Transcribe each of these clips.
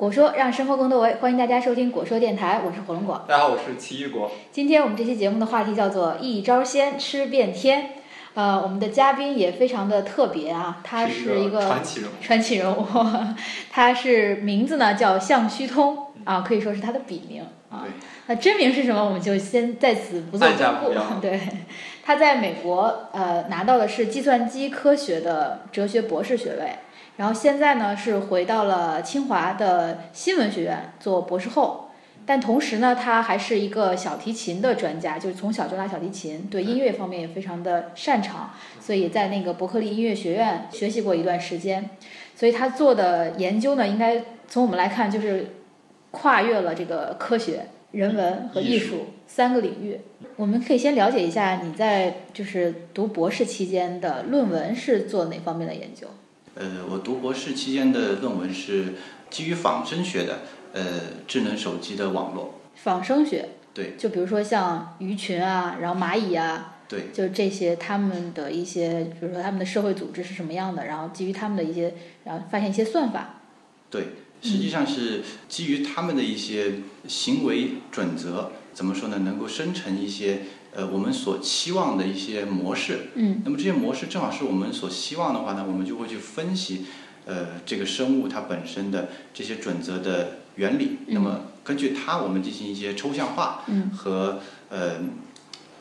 果说让生活更多维，欢迎大家收听果说电台，我是火龙果。大家好，我是奇异果。今天我们这期节目的话题叫做“一招鲜吃遍天”。呃，我们的嘉宾也非常的特别啊，他是一个传奇人物，传奇人物，他是名字呢叫向虚通啊，可以说是他的笔名啊。那真名是什么？我们就先在此不做公布。对，他在美国呃拿到的是计算机科学的哲学博士学位。然后现在呢是回到了清华的新闻学院做博士后，但同时呢他还是一个小提琴的专家，就是从小就拉小提琴，对音乐方面也非常的擅长，所以在那个伯克利音乐学院学习过一段时间，所以他做的研究呢应该从我们来看就是跨越了这个科学、人文和艺术三个领域。我们可以先了解一下你在就是读博士期间的论文是做哪方面的研究？呃，我读博士期间的论文是基于仿生学的，呃，智能手机的网络。仿生学。对。就比如说像鱼群啊，然后蚂蚁啊。对。就这些，他们的一些，比如说他们的社会组织是什么样的，然后基于他们的一些，然后发现一些算法。对，实际上是基于他们的一些行为准则，怎么说呢？能够生成一些。呃，我们所期望的一些模式，嗯，那么这些模式正好是我们所希望的话呢，我们就会去分析，呃，这个生物它本身的这些准则的原理，那么根据它，我们进行一些抽象化，嗯，和呃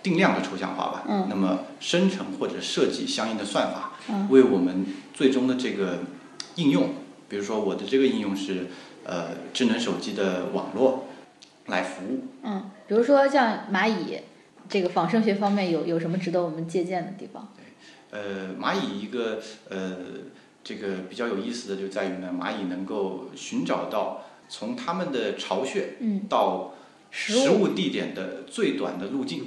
定量的抽象化吧，嗯，那么生成或者设计相应的算法，嗯，为我们最终的这个应用，比如说我的这个应用是呃智能手机的网络来服务，嗯，比如说像蚂蚁。这个仿生学方面有有什么值得我们借鉴的地方？对，呃，蚂蚁一个呃，这个比较有意思的就在于呢，蚂蚁能够寻找到从它们的巢穴到食物地点的最短的路径。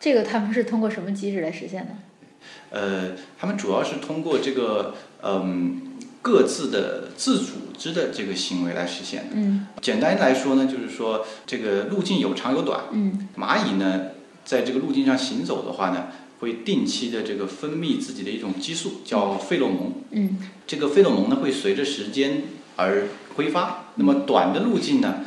这个他们是通过什么机制来实现的？呃，他们主要是通过这个嗯各自的自组织的这个行为来实现的。嗯，简单来说呢，就是说这个路径有长有短。嗯，蚂蚁呢。在这个路径上行走的话呢，会定期的这个分泌自己的一种激素，叫费洛蒙。嗯，这个费洛蒙呢会随着时间而挥发。那么短的路径呢，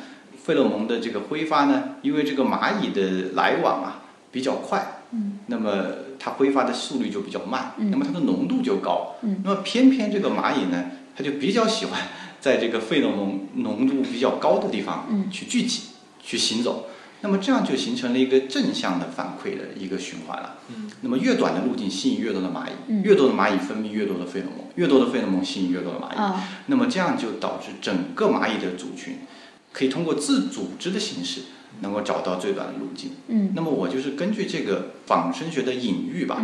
费洛蒙的这个挥发呢，因为这个蚂蚁的来往啊比较快，嗯，那么它挥发的速率就比较慢，嗯，那么它的浓度就高，嗯，那么偏偏这个蚂蚁呢，它就比较喜欢在这个费洛蒙浓度比较高的地方，嗯，去聚集，去行走。那么这样就形成了一个正向的反馈的一个循环了。嗯，那么越短的路径吸引越多的蚂蚁，越多的蚂蚁分泌越多的费洛蒙，越多的费洛蒙吸引越多的蚂蚁。那么这样就导致整个蚂蚁的族群可以通过自组织的形式能够找到最短的路径。嗯，那么我就是根据这个仿生学的隐喻吧，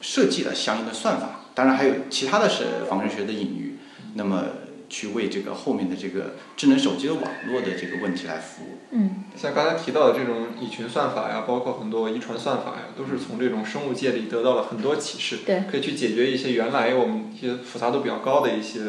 设计了相应的算法。当然还有其他的是仿生学的隐喻。那么。去为这个后面的这个智能手机的网络的这个问题来服务。嗯，像刚才提到的这种蚁群算法呀，包括很多遗传算法呀，都是从这种生物界里得到了很多启示。对，可以去解决一些原来我们一些复杂度比较高的一些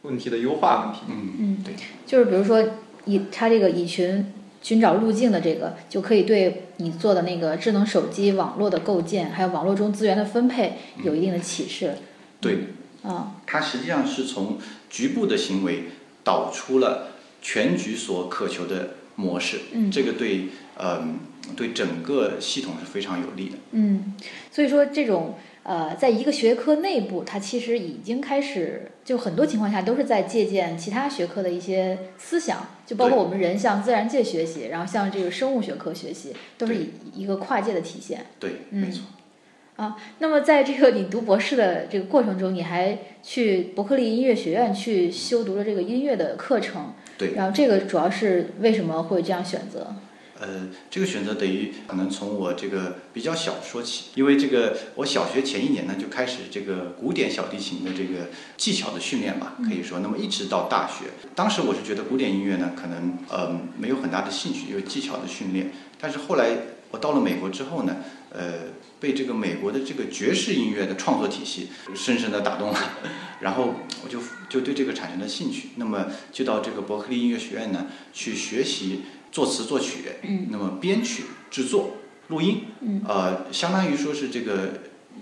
问题的优化问题。嗯嗯，对，就是比如说蚁，它这个蚁群寻找路径的这个，就可以对你做的那个智能手机网络的构建，还有网络中资源的分配有一定的启示。对。啊，它实际上是从局部的行为导出了全局所渴求的模式，嗯，这个对，嗯，对整个系统是非常有利的。嗯，所以说这种呃，在一个学科内部，它其实已经开始，就很多情况下都是在借鉴其他学科的一些思想，就包括我们人向自然界学习，然后向这个生物学科学习，都是一个跨界的体现。对，没错。啊，那么在这个你读博士的这个过程中，你还去伯克利音乐学院去修读了这个音乐的课程。对。然后这个主要是为什么会这样选择？呃，这个选择等于可能从我这个比较小说起，因为这个我小学前一年呢就开始这个古典小提琴的这个技巧的训练吧，可以说，那么一直到大学，当时我是觉得古典音乐呢可能呃没有很大的兴趣，因为技巧的训练，但是后来我到了美国之后呢，呃。被这个美国的这个爵士音乐的创作体系 深深的打动了，然后我就就对这个产生了兴趣。那么就到这个伯克利音乐学院呢去学习作词作曲，嗯，那么编曲制作录音，嗯，呃，相当于说是这个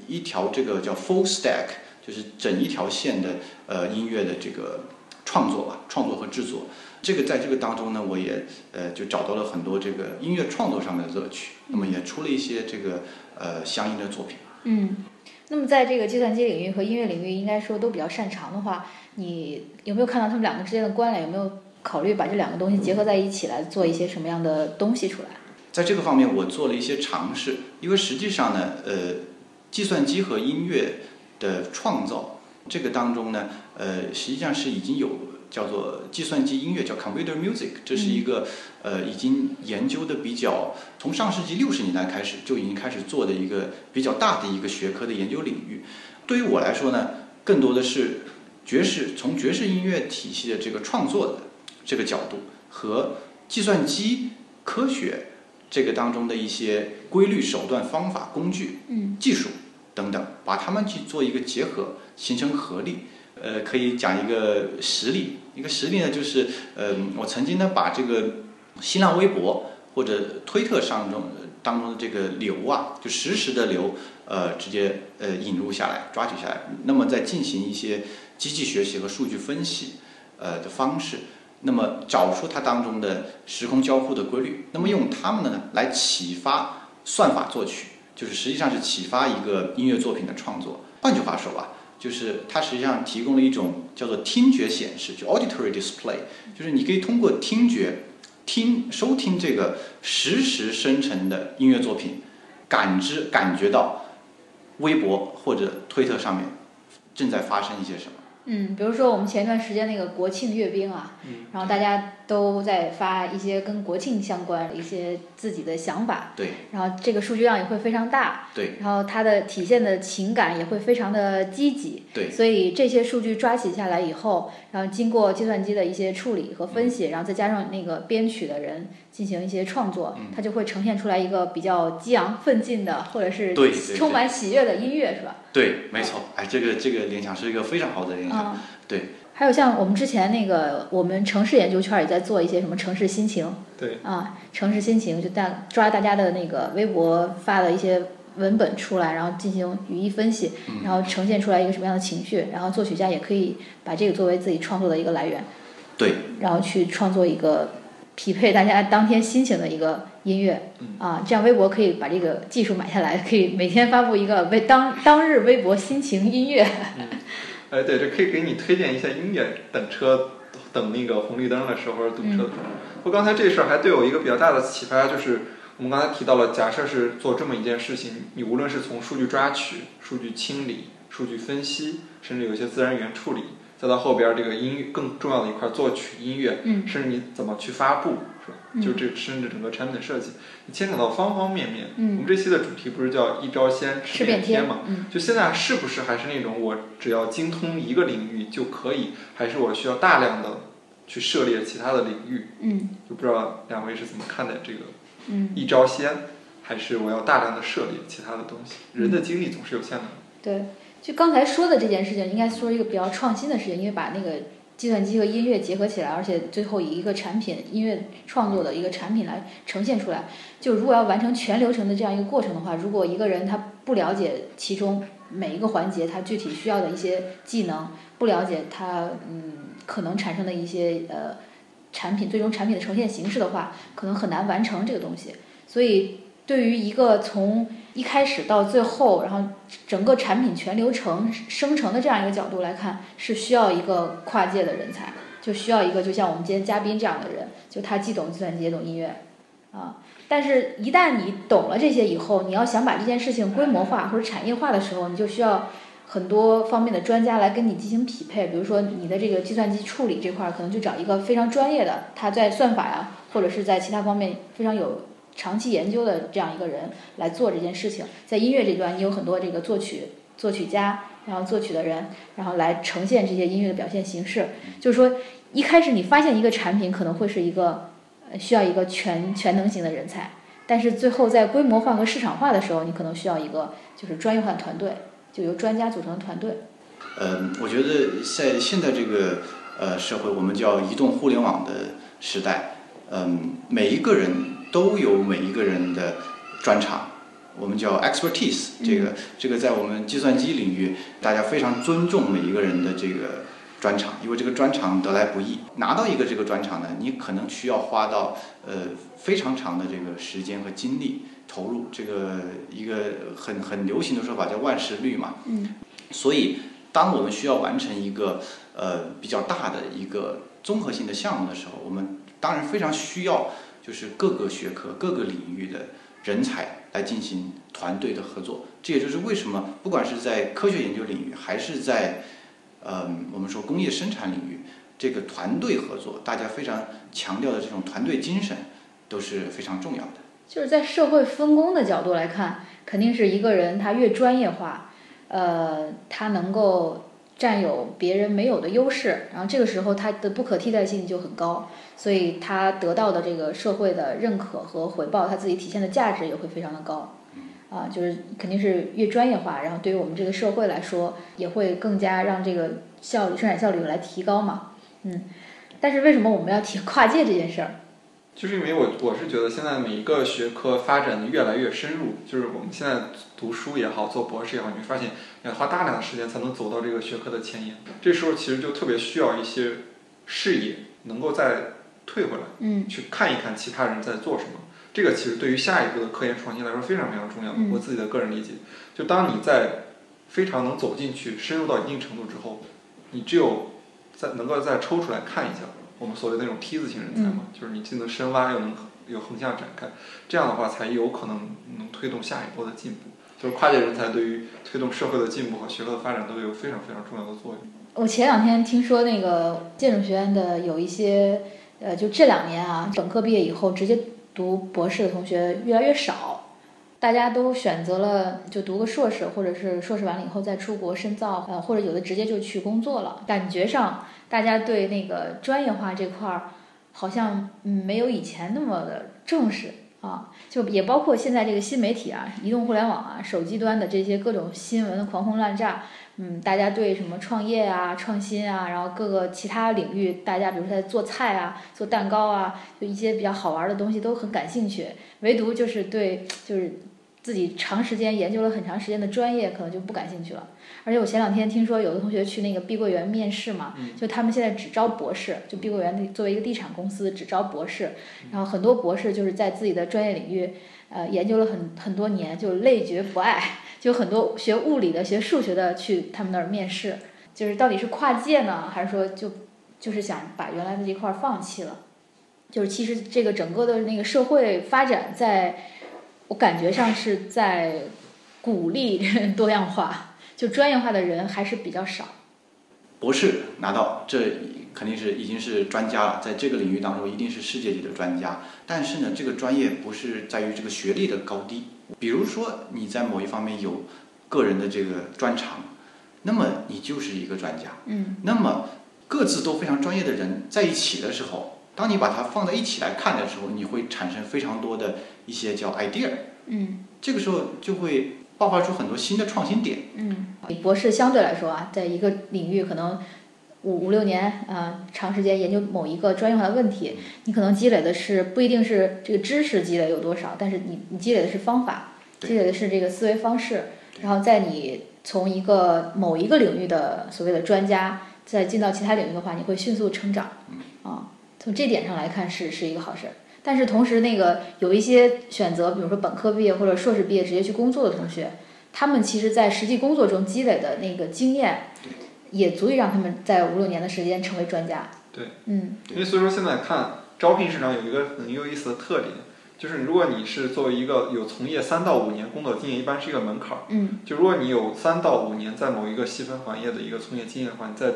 一条这个叫 full stack，就是整一条线的呃音乐的这个创作吧，创作和制作。这个在这个当中呢，我也呃就找到了很多这个音乐创作上面的乐趣，那么也出了一些这个呃相应的作品。嗯，那么在这个计算机领域和音乐领域，应该说都比较擅长的话，你有没有看到他们两个之间的关联？有没有考虑把这两个东西结合在一起来做一些什么样的东西出来？在这个方面，我做了一些尝试，因为实际上呢，呃，计算机和音乐的创造这个当中呢，呃，实际上是已经有。叫做计算机音乐，叫 computer music，这是一个呃已经研究的比较，从上世纪六十年代开始就已经开始做的一个比较大的一个学科的研究领域。对于我来说呢，更多的是爵士，从爵士音乐体系的这个创作的这个角度和计算机科学这个当中的一些规律、手段、方法、工具、技术等等，把它们去做一个结合，形成合力。呃，可以讲一个实例。一个实例呢，就是，呃，我曾经呢把这个新浪微博或者推特上中当中的这个流啊，就实时的流，呃，直接呃引入下来，抓取下来。那么再进行一些机器学习和数据分析，呃的方式，那么找出它当中的时空交互的规律，那么用它们呢来启发算法作曲，就是实际上是启发一个音乐作品的创作。换句话说吧。就是它实际上提供了一种叫做听觉显示，就 auditory display，就是你可以通过听觉听收听这个实时生成的音乐作品，感知感觉到微博或者推特上面正在发生一些什么。嗯，比如说我们前一段时间那个国庆阅兵啊，然后大家都在发一些跟国庆相关的一些自己的想法，对，然后这个数据量也会非常大，对，然后它的体现的情感也会非常的积极，对，所以这些数据抓取下来以后，然后经过计算机的一些处理和分析，然后再加上那个编曲的人进行一些创作，它就会呈现出来一个比较激昂奋进的，或者是充满喜悦的音乐，是吧？对，没错，哎，这个这个联想是一个非常好的联想，对。还有像我们之前那个，我们城市研究圈也在做一些什么城市心情，对，啊，城市心情就大抓大家的那个微博发的一些文本出来，然后进行语义分析，然后呈现出来一个什么样的情绪，然后作曲家也可以把这个作为自己创作的一个来源，对，然后去创作一个匹配大家当天心情的一个音乐，啊，这样微博可以把这个技术买下来，可以每天发布一个为当当日微博心情音乐。哎，对，这可以给你推荐一下音乐。等车，等那个红绿灯的时候堵车的时候。不，刚才这事儿还对我一个比较大的启发，就是我们刚才提到了，假设是做这么一件事情，你无论是从数据抓取、数据清理、数据分析，甚至有些自然语言处理，再到后边这个音乐更重要的一块作曲音乐，甚至你怎么去发布。是吧就这，甚至整个产品的设计，你牵扯到方方面面。嗯，我们这期的主题不是叫一招鲜吃遍天嘛？嗯，就现在是不是还是那种我只要精通一个领域就可以，还是我需要大量的去涉猎其他的领域？嗯，就不知道两位是怎么看待这个？嗯，一招鲜，还是我要大量的涉猎其他的东西？人的精力总是有限的。对，就刚才说的这件事情，应该说一个比较创新的事情，因为把那个。计算机和音乐结合起来，而且最后以一个产品音乐创作的一个产品来呈现出来。就如果要完成全流程的这样一个过程的话，如果一个人他不了解其中每一个环节，他具体需要的一些技能，不了解他嗯可能产生的一些呃产品最终产品的呈现形式的话，可能很难完成这个东西。所以对于一个从一开始到最后，然后整个产品全流程生成的这样一个角度来看，是需要一个跨界的人才，就需要一个就像我们今天嘉宾这样的人，就他既懂计算机也懂音乐，啊，但是一旦你懂了这些以后，你要想把这件事情规模化或者产业化的时候，你就需要很多方面的专家来跟你进行匹配，比如说你的这个计算机处理这块儿，可能就找一个非常专业的，他在算法呀，或者是在其他方面非常有。长期研究的这样一个人来做这件事情，在音乐这端，你有很多这个作曲作曲家，然后作曲的人，然后来呈现这些音乐的表现形式。就是说，一开始你发现一个产品可能会是一个需要一个全全能型的人才，但是最后在规模化和市场化的时候，你可能需要一个就是专业化团队，就由专家组成的团队。嗯，我觉得在现在这个呃社会，我们叫移动互联网的时代，嗯，每一个人。都有每一个人的专长，我们叫 expertise。这个这个在我们计算机领域，大家非常尊重每一个人的这个专长，因为这个专长得来不易。拿到一个这个专长呢，你可能需要花到呃非常长的这个时间和精力投入。这个一个很很流行的说法叫万事率嘛。嗯。所以，当我们需要完成一个呃比较大的一个综合性的项目的时候，我们当然非常需要就是各个学科、各个领域的人才来进行团队的合作。这也就是为什么不管是在科学研究领域，还是在嗯，我们说工业生产领域，这个团队合作，大家非常强调的这种团队精神，都是非常重要的。就是在社会分工的角度来看，肯定是一个人他越专业化，呃，他能够占有别人没有的优势，然后这个时候他的不可替代性就很高，所以他得到的这个社会的认可和回报，他自己体现的价值也会非常的高。啊，就是肯定是越专业化，然后对于我们这个社会来说，也会更加让这个效率、生产效率来提高嘛。嗯，但是为什么我们要提跨界这件事儿？就是因为我我是觉得现在每一个学科发展的越来越深入，就是我们现在读书也好，做博士也好，你会发现要花大量的时间才能走到这个学科的前沿。这时候其实就特别需要一些视野，能够再退回来，嗯，去看一看其他人在做什么。这个其实对于下一步的科研创新来说非常非常重要。我自己的个人理解，就当你在非常能走进去、深入到一定程度之后，你只有在能够再抽出来看一下，我们所谓那种梯子型人才嘛，就是你既能深挖又能有横向展开，这样的话才有可能能推动下一波的进步。就是跨界人才对于推动社会的进步和学科的发展都有非常非常重要的作用。我前两天听说那个建筑学院的有一些，呃，就这两年啊，本科毕业以后直接。读博士的同学越来越少，大家都选择了就读个硕士，或者是硕士完了以后再出国深造，呃，或者有的直接就去工作了。感觉上，大家对那个专业化这块儿好像嗯没有以前那么的重视啊，就也包括现在这个新媒体啊、移动互联网啊、手机端的这些各种新闻的狂轰滥炸。嗯，大家对什么创业啊、创新啊，然后各个其他领域，大家比如说在做菜啊、做蛋糕啊，就一些比较好玩的东西都很感兴趣。唯独就是对，就是自己长时间研究了很长时间的专业，可能就不感兴趣了。而且我前两天听说有的同学去那个碧桂园面试嘛，就他们现在只招博士，就碧桂园作为一个地产公司只招博士，然后很多博士就是在自己的专业领域，呃，研究了很很多年，就累觉不爱。就很多学物理的、学数学的去他们那儿面试，就是到底是跨界呢，还是说就就是想把原来的这块放弃了？就是其实这个整个的那个社会发展，在我感觉上是在鼓励多样化，就专业化的人还是比较少。博士拿到这肯定是已经是专家了，在这个领域当中一定是世界级的专家。但是呢，这个专业不是在于这个学历的高低。比如说你在某一方面有个人的这个专长，那么你就是一个专家。嗯。那么各自都非常专业的人在一起的时候，当你把它放在一起来看的时候，你会产生非常多的一些叫 idea。嗯。这个时候就会爆发出很多新的创新点。嗯。博士相对来说啊，在一个领域可能五五六年啊，长时间研究某一个专业化的问题，你可能积累的是不一定是这个知识积累有多少，但是你你积累的是方法。积累的是这个思维方式，然后在你从一个某一个领域的所谓的专家，再进到其他领域的话，你会迅速成长。啊，从这点上来看是是一个好事。但是同时，那个有一些选择，比如说本科毕业或者硕士毕业直接去工作的同学，他们其实在实际工作中积累的那个经验，也足以让他们在五六年的时间成为专家。对，嗯。因为所以说现在看招聘市场有一个很有意思的特点。就是如果你是作为一个有从业三到五年工作经验，一般是一个门槛儿。嗯。就如果你有三到五年在某一个细分行业的一个从业经验的话，你在，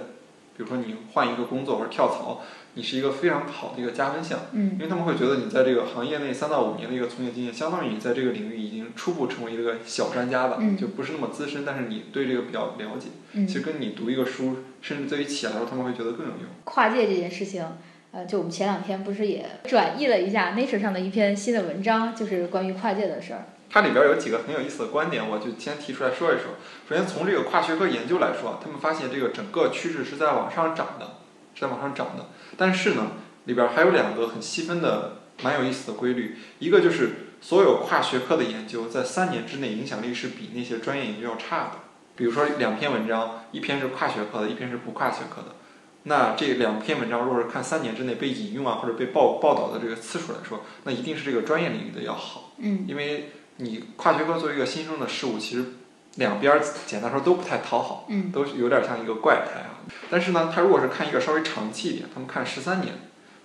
比如说你换一个工作或者跳槽，你是一个非常好的一个加分项。嗯。因为他们会觉得你在这个行业内三到五年的一个从业经验，相当于你在这个领域已经初步成为一个小专家了，就不是那么资深，但是你对这个比较了解。嗯。其实跟你读一个书，甚至对于企业来说，他们会觉得更有用。跨界这件事情。呃，就我们前两天不是也转译了一下 Nature 上的一篇新的文章，就是关于跨界的事儿。它里边有几个很有意思的观点，我就先提出来说一说。首先从这个跨学科研究来说，他们发现这个整个趋势是在往上涨的，是在往上涨的。但是呢，里边还有两个很细分的、蛮有意思的规律。一个就是所有跨学科的研究在三年之内影响力是比那些专业研究要差的。比如说两篇文章，一篇是跨学科的，一篇是不跨学科的。那这两篇文章，如果是看三年之内被引用啊，或者被报报道的这个次数来说，那一定是这个专业领域的要好。嗯，因为你跨学科作为一个新生的事物，其实两边简单说都不太讨好，嗯，都有点像一个怪胎啊。但是呢，他如果是看一个稍微长期一点，他们看十三年，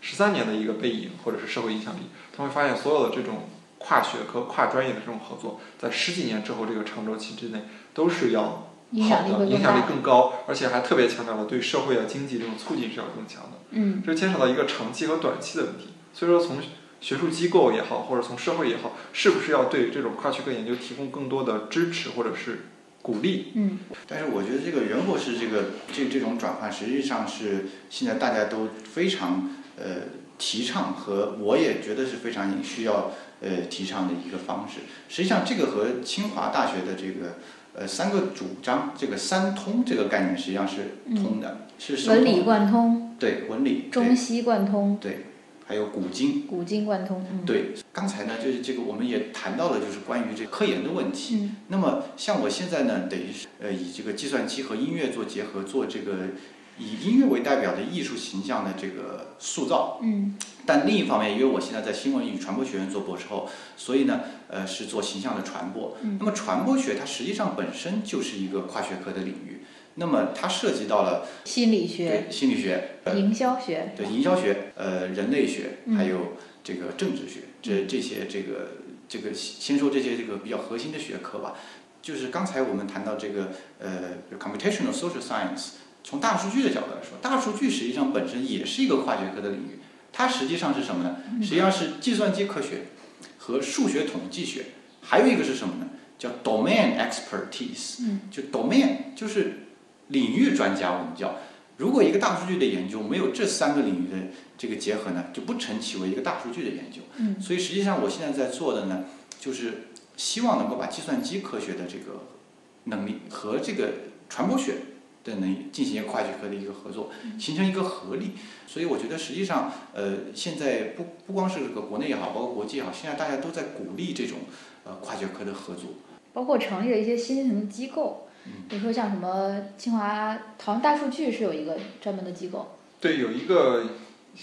十三年的一个背影或者是社会影响力，他会发现所有的这种跨学科、跨专业的这种合作，在十几年之后这个长周期之内都是要。好的，影响力更高，而且还特别强调了对社会啊、经济这种促进是要更强的。嗯，这牵扯到一个长期和短期的问题。所以说，从学术机构也好，或者从社会也好，是不是要对这种跨学科研究提供更多的支持或者是鼓励？嗯，但是我觉得这个人博士这个这这种转换，实际上是现在大家都非常呃提倡和我也觉得是非常需要呃提倡的一个方式。实际上，这个和清华大学的这个。呃，三个主张，这个三通这个概念实际上是通的，是文理贯通。对，文理。中西贯通。对，还有古今。古今贯通。对，刚才呢，就是这个我们也谈到了，就是关于这个科研的问题。嗯。那么，像我现在呢，等于是呃，以这个计算机和音乐做结合，做这个以音乐为代表的艺术形象的这个塑造。嗯。但另一方面，因为我现在在新闻与传播学院做博士后，所以呢，呃，是做形象的传播。那么传播学它实际上本身就是一个跨学科的领域，那么它涉及到了心理学、对心理学、营销学、对营销学、呃人类学，还有这个政治学，这这些这个这个先说这些这个比较核心的学科吧。就是刚才我们谈到这个呃 computational social science，从大数据的角度来说，大数据实际上本身也是一个跨学科的领域。它实际上是什么呢？实际上是计算机科学和数学统计学，还有一个是什么呢？叫 domain expertise。就 domain 就是领域专家。我们叫，如果一个大数据的研究没有这三个领域的这个结合呢，就不成其为一个大数据的研究。所以实际上我现在在做的呢，就是希望能够把计算机科学的这个能力和这个传播学的。能力进行一个跨学科的一个合作，形成一个合力。所以我觉得实际上，呃，现在不不光是这个国内也好，包括国际也好，现在大家都在鼓励这种呃跨学科的合作。包括成立了一些新型的机构，比如说像什么清华，好像大数据是有一个专门的机构。对，有一个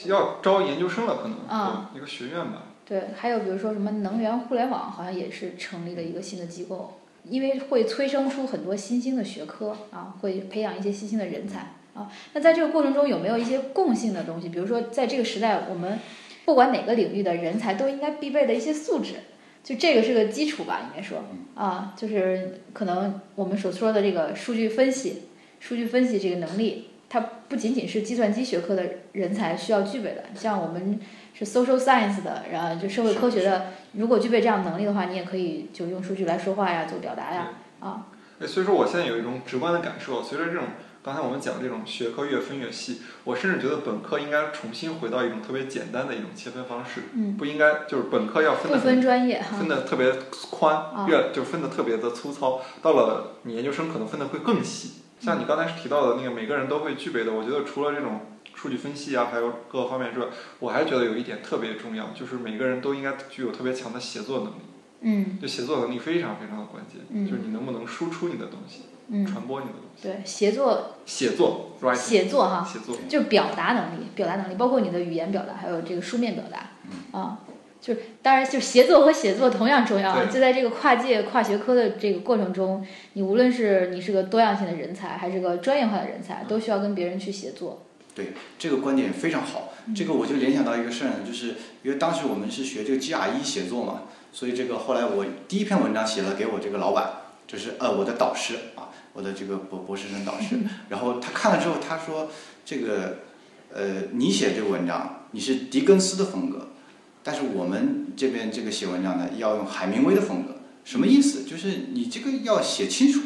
要招研究生了，可能一个学院吧。对，还有比如说什么能源互联网，好像也是成立了一个新的机构。因为会催生出很多新兴的学科啊，会培养一些新兴的人才啊。那在这个过程中有没有一些共性的东西？比如说，在这个时代，我们不管哪个领域的人才都应该必备的一些素质，就这个是个基础吧，应该说啊，就是可能我们所说的这个数据分析、数据分析这个能力，它不仅仅是计算机学科的人才需要具备的，像我们。是 social science 的，然后就社会科学的，如果具备这样能力的话，你也可以就用数据来说话呀，做表达呀，啊。所以说我现在有一种直观的感受，随着这种刚才我们讲这种学科越分越细，我甚至觉得本科应该重新回到一种特别简单的一种切分方式，不应该就是本科要分的分专业，分的特别宽，越就分的特别的粗糙，到了你研究生可能分的会更细。像你刚才提到的那个每个人都会具备的，我觉得除了这种。数据分析啊，还有各个方面之外，我还觉得有一点特别重要，就是每个人都应该具有特别强的写作能力。嗯。就写作能力非常非常的关键，就是你能不能输出你的东西，传播你的东西。对，写作。写作。写作哈。写作。就是表达能力，表达能力，包括你的语言表达，还有这个书面表达。嗯。啊，就是当然，就协作和写作同样重要。就在这个跨界跨学科的这个过程中，你无论是你是个多样性的人才，还是个专业化的人才，都需要跟别人去协作。对这个观点非常好，这个我就联想到一个事儿，就是因为当时我们是学这个 GRE 写作嘛，所以这个后来我第一篇文章写了给我这个老板，就是呃我的导师啊，我的这个博博士生导师，然后他看了之后他说这个呃你写这个文章你是狄更斯的风格，但是我们这边这个写文章呢要用海明威的风格，什么意思？就是你这个要写清楚。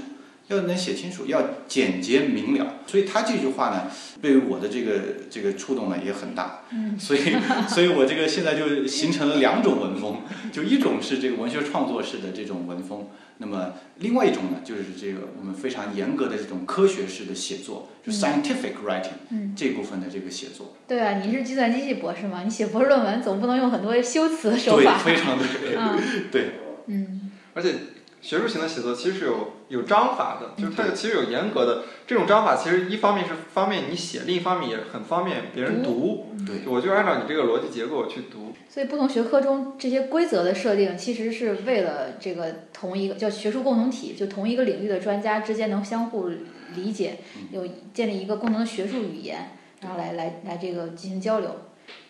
要能写清楚，要简洁明了，所以他这句话呢，对于我的这个这个触动呢也很大。嗯，所以，所以我这个现在就形成了两种文风，就一种是这个文学创作式的这种文风，那么另外一种呢，就是这个我们非常严格的这种科学式的写作，就 scientific writing 这部分的这个写作。对啊，你是计算机系博士嘛？你写博士论文总不能用很多修辞手法。对，非常对。对。嗯。而且。学术型的写作其实是有有章法的，就是它其实有严格的这种章法，其实一方面是方便你写，另一方面也很方便别人读。对，我就按照你这个逻辑结构去读。所以不同学科中这些规则的设定，其实是为了这个同一个叫学术共同体，就同一个领域的专家之间能相互理解，有建立一个共同的学术语言，然后来来来这个进行交流。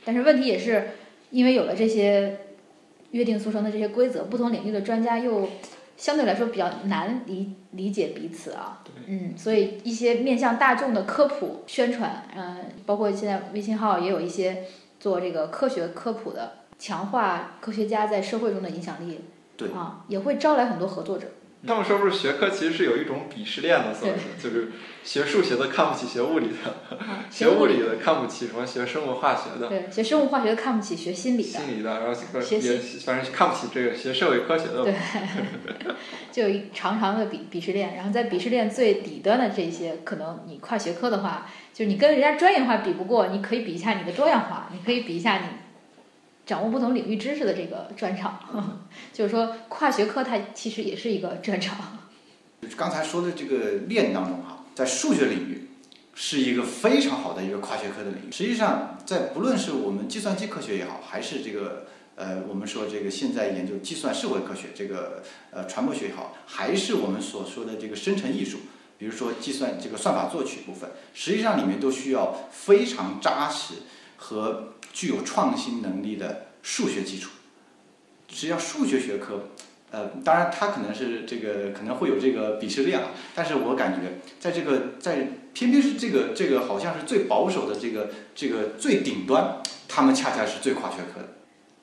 但是问题也是因为有了这些约定俗成的这些规则，不同领域的专家又。相对来说比较难理理解彼此啊，嗯，所以一些面向大众的科普宣传，嗯，包括现在微信号也有一些做这个科学科普的，强化科学家在社会中的影响力，对啊，也会招来很多合作者。他们说不是学科其实是有一种鄙视链的，所以就是学数学的看不起学物理的，学物理的看不起什么学生物化学的，对，学生物化学的看不起学心理的，心理的，然后也反正看不起这个学社会科学的，对，就有一长长的鄙鄙视链，然后在鄙视链最底端的这些，可能你跨学科的话，就是你跟人家专业化比不过，你可以比一下你的多样化，你可以比一下你。掌握不同领域知识的这个专长，就是说跨学科它其实也是一个专长。刚才说的这个链当中哈，在数学领域是一个非常好的一个跨学科的领域。实际上，在不论是我们计算机科学也好，还是这个呃我们说这个现在研究计算社会科学这个呃传播学也好，还是我们所说的这个生成艺术，比如说计算这个算法作曲部分，实际上里面都需要非常扎实和。具有创新能力的数学基础，实际上数学学科，呃，当然它可能是这个可能会有这个鄙视链啊，但是我感觉在这个在偏偏是这个这个好像是最保守的这个这个最顶端，他们恰恰是最跨学科的。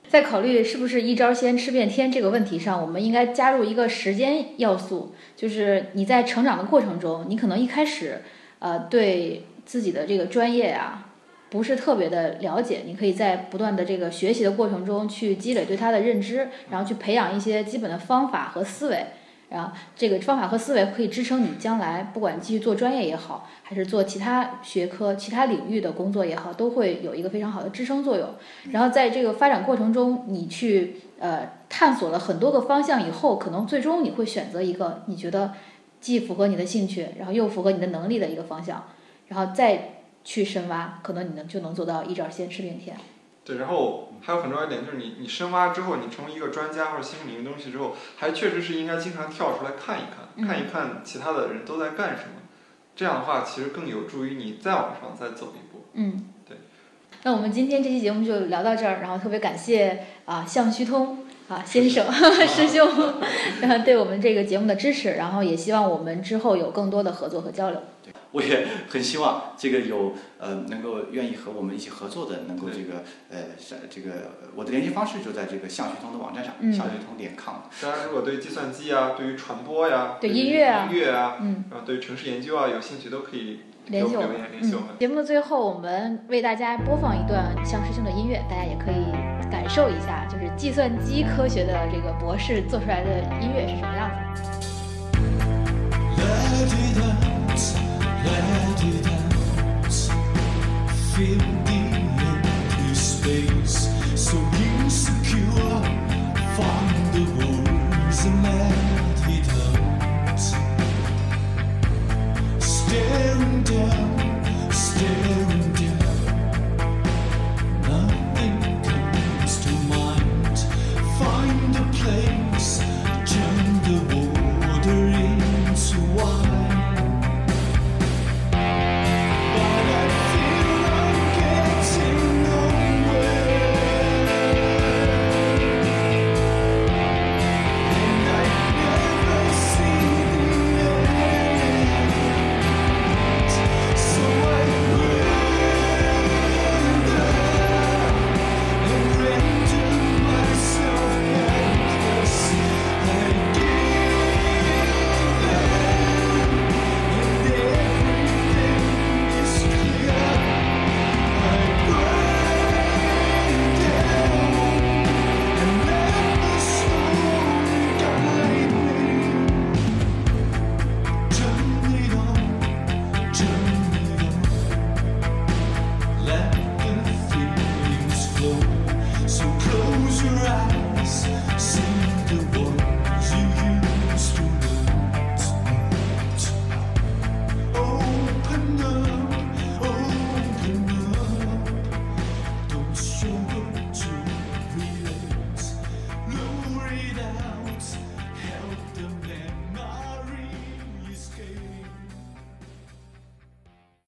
在考虑是不是一招鲜吃遍天这个问题上，我们应该加入一个时间要素，就是你在成长的过程中，你可能一开始，呃，对自己的这个专业呀。不是特别的了解，你可以在不断的这个学习的过程中去积累对它的认知，然后去培养一些基本的方法和思维，然后这个方法和思维可以支撑你将来不管继续做专业也好，还是做其他学科、其他领域的工作也好，都会有一个非常好的支撑作用。然后在这个发展过程中，你去呃探索了很多个方向以后，可能最终你会选择一个你觉得既符合你的兴趣，然后又符合你的能力的一个方向，然后再。去深挖，可能你能就能做到一招鲜吃遍天。对，然后还有很重要一点就是你你深挖之后，你成为一个专家或者新领域东西之后，还确实是应该经常跳出来看一看，看一看其他的人都在干什么。这样的话，其实更有助于你再往上再走一步。嗯，对。那我们今天这期节目就聊到这儿，然后特别感谢啊向虚通啊先生 师兄，然 后对我们这个节目的支持，然后也希望我们之后有更多的合作和交流。我也很希望这个有呃能够愿意和我们一起合作的，能够这个呃这个我的联系方式就在这个向学通的网站上，向学通点 com。大家如果对计算机啊，对于传播呀，对音乐啊，音乐啊，嗯，然后对城市研究啊有兴趣都可以联系我。们。嗯，节目的最后我们为大家播放一段向师兄的音乐，大家也可以感受一下，就是计算机科学的这个博士做出来的音乐是什么样子。